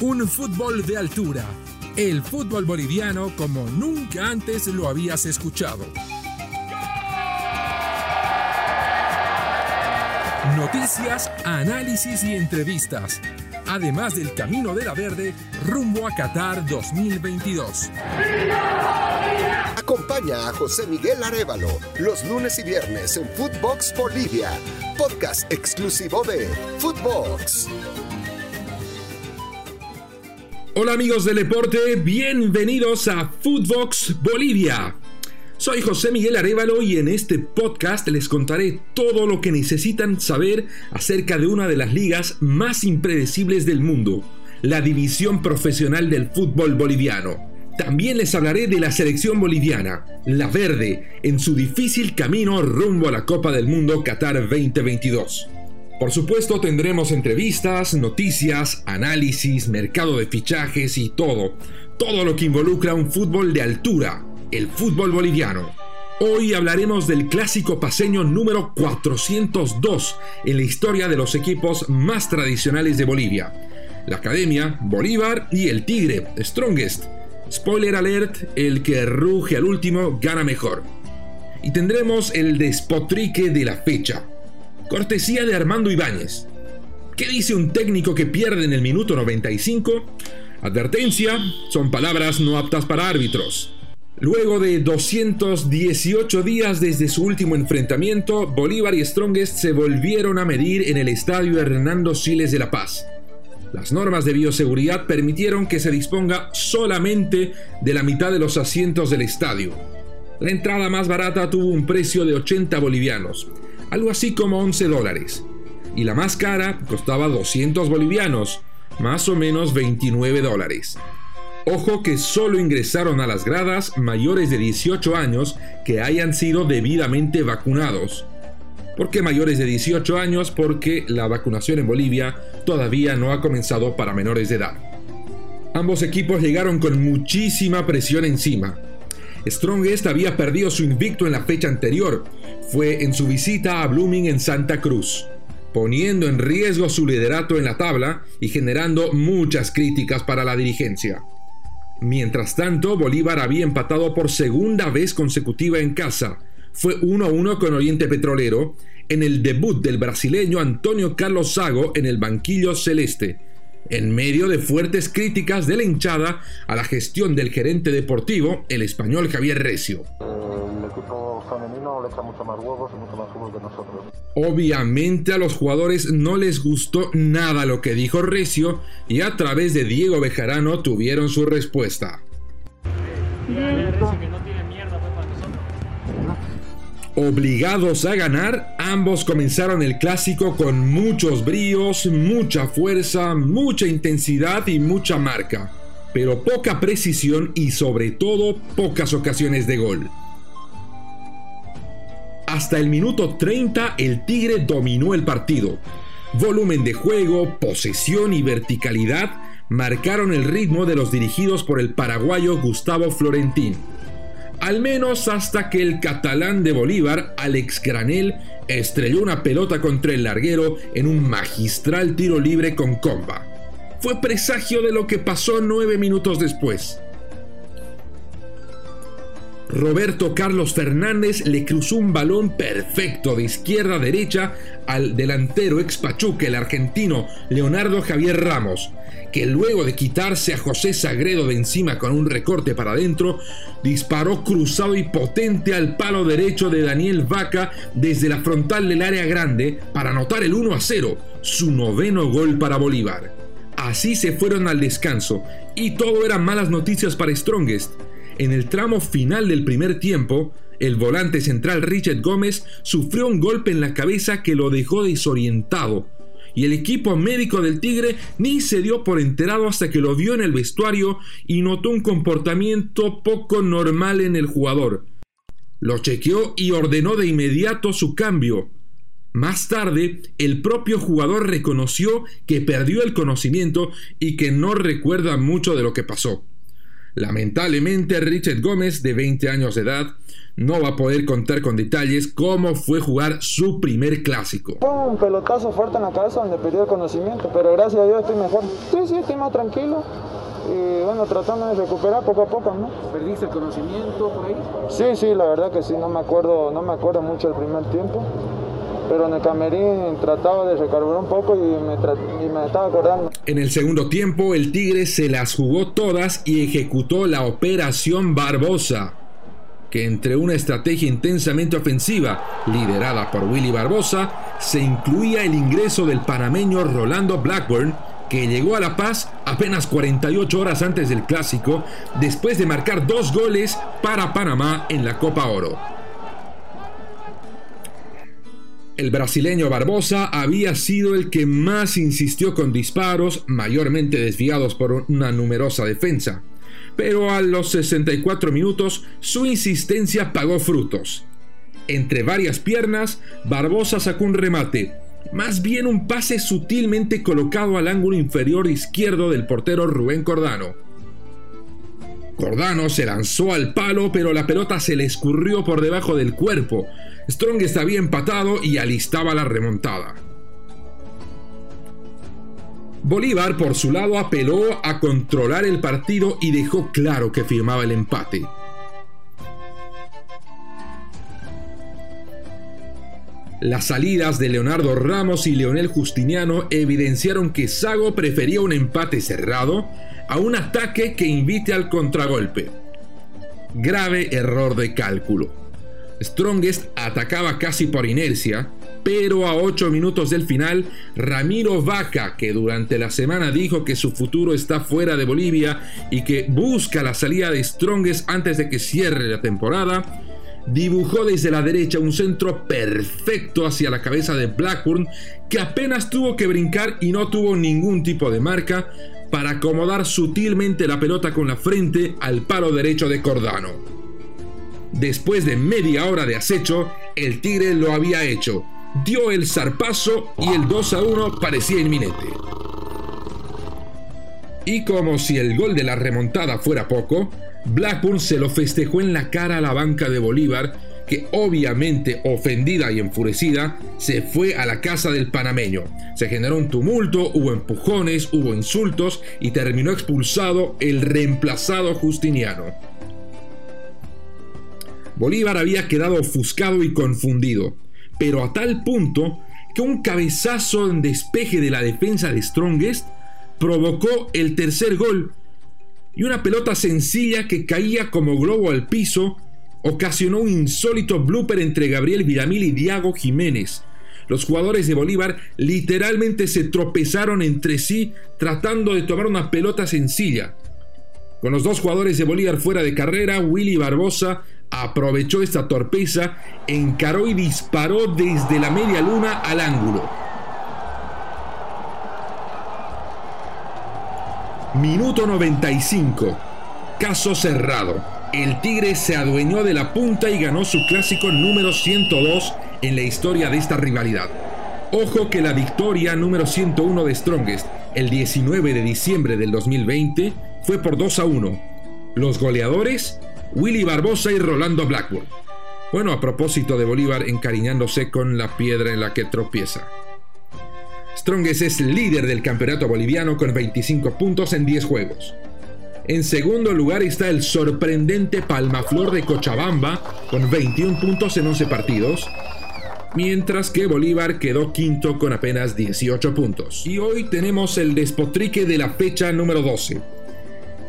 Un fútbol de altura. El fútbol boliviano como nunca antes lo habías escuchado. Noticias, análisis y entrevistas. Además del camino de la verde rumbo a Qatar 2022. Acompaña a José Miguel Arevalo los lunes y viernes en Footbox Bolivia, podcast exclusivo de Footbox. Hola amigos del deporte, bienvenidos a Footbox Bolivia. Soy José Miguel Arevalo y en este podcast les contaré todo lo que necesitan saber acerca de una de las ligas más impredecibles del mundo, la división profesional del fútbol boliviano. También les hablaré de la selección boliviana, la verde, en su difícil camino rumbo a la Copa del Mundo Qatar 2022. Por supuesto tendremos entrevistas, noticias, análisis, mercado de fichajes y todo, todo lo que involucra un fútbol de altura el fútbol boliviano. Hoy hablaremos del clásico paseño número 402 en la historia de los equipos más tradicionales de Bolivia. La Academia, Bolívar y el Tigre, Strongest. Spoiler alert, el que ruge al último gana mejor. Y tendremos el despotrique de la fecha. Cortesía de Armando Ibáñez. ¿Qué dice un técnico que pierde en el minuto 95? Advertencia, son palabras no aptas para árbitros. Luego de 218 días desde su último enfrentamiento, Bolívar y Strongest se volvieron a medir en el estadio Hernando Siles de La Paz. Las normas de bioseguridad permitieron que se disponga solamente de la mitad de los asientos del estadio. La entrada más barata tuvo un precio de 80 bolivianos, algo así como 11 dólares, y la más cara costaba 200 bolivianos, más o menos 29 dólares. Ojo que solo ingresaron a las gradas mayores de 18 años que hayan sido debidamente vacunados. ¿Por qué mayores de 18 años? Porque la vacunación en Bolivia todavía no ha comenzado para menores de edad. Ambos equipos llegaron con muchísima presión encima. Strongest había perdido su invicto en la fecha anterior. Fue en su visita a Blooming en Santa Cruz, poniendo en riesgo su liderato en la tabla y generando muchas críticas para la dirigencia. Mientras tanto, Bolívar había empatado por segunda vez consecutiva en casa. Fue 1-1 con Oriente Petrolero en el debut del brasileño Antonio Carlos Sago en el banquillo celeste, en medio de fuertes críticas de la hinchada a la gestión del gerente deportivo, el español Javier Recio. El equipo femenino le echa mucho más huevos y mucho más fútbol que nosotros. Obviamente a los jugadores no les gustó nada lo que dijo Recio y a través de Diego Bejarano tuvieron su respuesta. Obligados a ganar, ambos comenzaron el clásico con muchos bríos, mucha fuerza, mucha intensidad y mucha marca, pero poca precisión y sobre todo pocas ocasiones de gol. Hasta el minuto 30 el Tigre dominó el partido. Volumen de juego, posesión y verticalidad marcaron el ritmo de los dirigidos por el paraguayo Gustavo Florentín. Al menos hasta que el catalán de Bolívar, Alex Granel, estrelló una pelota contra el larguero en un magistral tiro libre con comba. Fue presagio de lo que pasó nueve minutos después. Roberto Carlos Fernández le cruzó un balón perfecto de izquierda a derecha al delantero ex Pachuca, el argentino Leonardo Javier Ramos, que luego de quitarse a José Sagredo de encima con un recorte para adentro, disparó cruzado y potente al palo derecho de Daniel Vaca desde la frontal del área grande para anotar el 1 a 0, su noveno gol para Bolívar. Así se fueron al descanso y todo eran malas noticias para Strongest en el tramo final del primer tiempo, el volante central Richard Gómez sufrió un golpe en la cabeza que lo dejó desorientado, y el equipo médico del Tigre ni se dio por enterado hasta que lo vio en el vestuario y notó un comportamiento poco normal en el jugador. Lo chequeó y ordenó de inmediato su cambio. Más tarde, el propio jugador reconoció que perdió el conocimiento y que no recuerda mucho de lo que pasó. Lamentablemente, Richard Gómez, de 20 años de edad, no va a poder contar con detalles cómo fue jugar su primer clásico. Fue un pelotazo fuerte en la cabeza donde perdió el conocimiento, pero gracias a Dios estoy mejor. Sí, sí, estoy más tranquilo y bueno, tratando de recuperar poco a poco, ¿no? ¿Perdiste el conocimiento por ahí? Sí, sí, la verdad que sí, no me acuerdo, no me acuerdo mucho del primer tiempo, pero en el camerín trataba de recarburar un poco y me, y me estaba acordando. En el segundo tiempo, el Tigre se las jugó todas y ejecutó la operación Barbosa que entre una estrategia intensamente ofensiva liderada por Willy Barbosa se incluía el ingreso del panameño Rolando Blackburn que llegó a La Paz apenas 48 horas antes del clásico, después de marcar dos goles para Panamá en la Copa Oro. El brasileño Barbosa había sido el que más insistió con disparos, mayormente desviados por una numerosa defensa. Pero a los 64 minutos su insistencia pagó frutos. Entre varias piernas, Barbosa sacó un remate, más bien un pase sutilmente colocado al ángulo inferior izquierdo del portero Rubén Cordano. Cordano se lanzó al palo, pero la pelota se le escurrió por debajo del cuerpo. Strong estaba empatado y alistaba la remontada. Bolívar, por su lado, apeló a controlar el partido y dejó claro que firmaba el empate. Las salidas de Leonardo Ramos y Leonel Justiniano evidenciaron que Sago prefería un empate cerrado a un ataque que invite al contragolpe. Grave error de cálculo. Strongest atacaba casi por inercia, pero a 8 minutos del final, Ramiro Vaca, que durante la semana dijo que su futuro está fuera de Bolivia y que busca la salida de Strongest antes de que cierre la temporada, dibujó desde la derecha un centro perfecto hacia la cabeza de Blackburn, que apenas tuvo que brincar y no tuvo ningún tipo de marca para acomodar sutilmente la pelota con la frente al palo derecho de Cordano. Después de media hora de acecho, el Tigre lo había hecho, dio el zarpazo y el 2 a 1 parecía inminente. Y como si el gol de la remontada fuera poco, Blackburn se lo festejó en la cara a la banca de Bolívar, que obviamente ofendida y enfurecida, se fue a la casa del panameño. Se generó un tumulto, hubo empujones, hubo insultos y terminó expulsado el reemplazado Justiniano. Bolívar había quedado ofuscado y confundido, pero a tal punto que un cabezazo en despeje de la defensa de Strongest provocó el tercer gol y una pelota sencilla que caía como globo al piso ocasionó un insólito blooper entre Gabriel Villamil y Diago Jiménez. Los jugadores de Bolívar literalmente se tropezaron entre sí tratando de tomar una pelota sencilla. Con los dos jugadores de Bolívar fuera de carrera, Willy Barbosa aprovechó esta torpeza, encaró y disparó desde la media luna al ángulo. Minuto 95. Caso cerrado. El Tigre se adueñó de la punta y ganó su clásico número 102 en la historia de esta rivalidad. Ojo que la victoria número 101 de Strongest el 19 de diciembre del 2020 fue por 2 a 1. Los goleadores, Willy Barbosa y Rolando Blackburn. Bueno, a propósito de Bolívar encariñándose con la piedra en la que tropieza. Strongest es líder del campeonato boliviano con 25 puntos en 10 juegos. En segundo lugar está el sorprendente Palmaflor de Cochabamba con 21 puntos en 11 partidos, mientras que Bolívar quedó quinto con apenas 18 puntos. Y hoy tenemos el despotrique de la fecha número 12.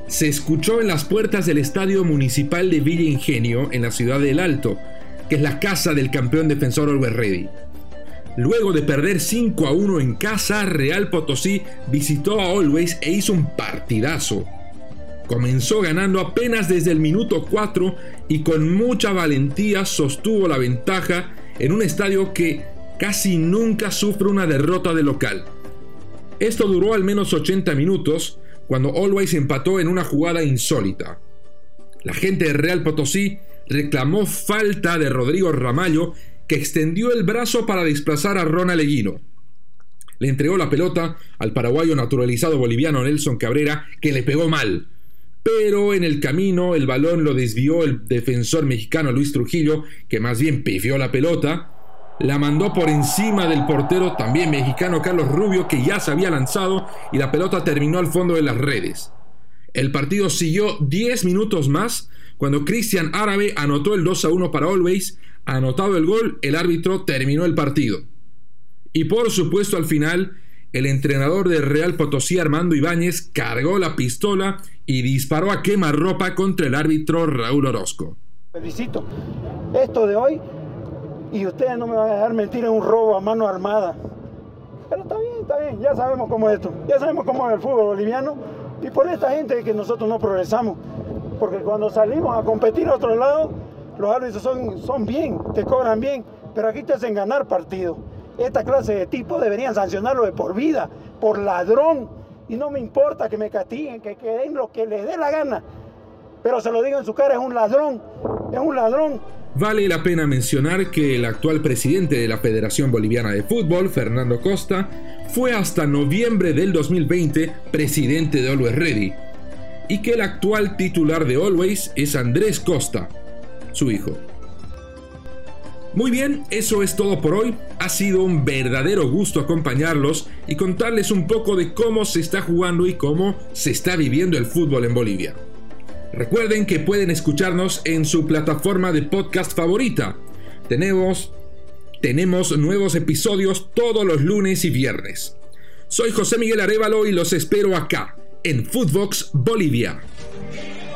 Se escuchó en las puertas del Estadio Municipal de Villa Ingenio en la ciudad del Alto, que es la casa del campeón defensor Always Ready. Luego de perder 5 a 1 en casa, Real Potosí visitó a Always e hizo un partidazo. Comenzó ganando apenas desde el minuto 4 y con mucha valentía sostuvo la ventaja en un estadio que casi nunca sufre una derrota de local. Esto duró al menos 80 minutos cuando Always empató en una jugada insólita. La gente de Real Potosí reclamó falta de Rodrigo Ramallo que extendió el brazo para desplazar a Ronald Eguino. Le entregó la pelota al paraguayo naturalizado boliviano Nelson Cabrera, que le pegó mal. Pero en el camino el balón lo desvió el defensor mexicano Luis Trujillo, que más bien pifió la pelota, la mandó por encima del portero también mexicano Carlos Rubio, que ya se había lanzado y la pelota terminó al fondo de las redes. El partido siguió 10 minutos más cuando Cristian Árabe anotó el 2 a 1 para Always, anotado el gol, el árbitro terminó el partido. Y por supuesto al final, el entrenador de Real Potosí Armando Ibáñez cargó la pistola y disparó a quemarropa contra el árbitro Raúl Orozco. Felicito. Esto de hoy, y ustedes no me van a dejar mentir en un robo a mano armada. Pero está bien, está bien, ya sabemos cómo es esto, ya sabemos cómo es el fútbol boliviano y por esta gente que nosotros no progresamos. Porque cuando salimos a competir a otro lado, los árbitros son, son bien, te cobran bien, pero aquí te hacen ganar partido. Esta clase de tipo deberían sancionarlo de por vida, por ladrón. Y no me importa que me castiguen, que, que den lo que les dé la gana. Pero se lo digo en su cara, es un ladrón, es un ladrón. Vale la pena mencionar que el actual presidente de la Federación Boliviana de Fútbol, Fernando Costa, fue hasta noviembre del 2020 presidente de Always Ready, y que el actual titular de Always es Andrés Costa, su hijo. Muy bien, eso es todo por hoy. Ha sido un verdadero gusto acompañarlos y contarles un poco de cómo se está jugando y cómo se está viviendo el fútbol en Bolivia. Recuerden que pueden escucharnos en su plataforma de podcast favorita. Tenemos, tenemos nuevos episodios todos los lunes y viernes. Soy José Miguel Arevalo y los espero acá, en Footbox Bolivia.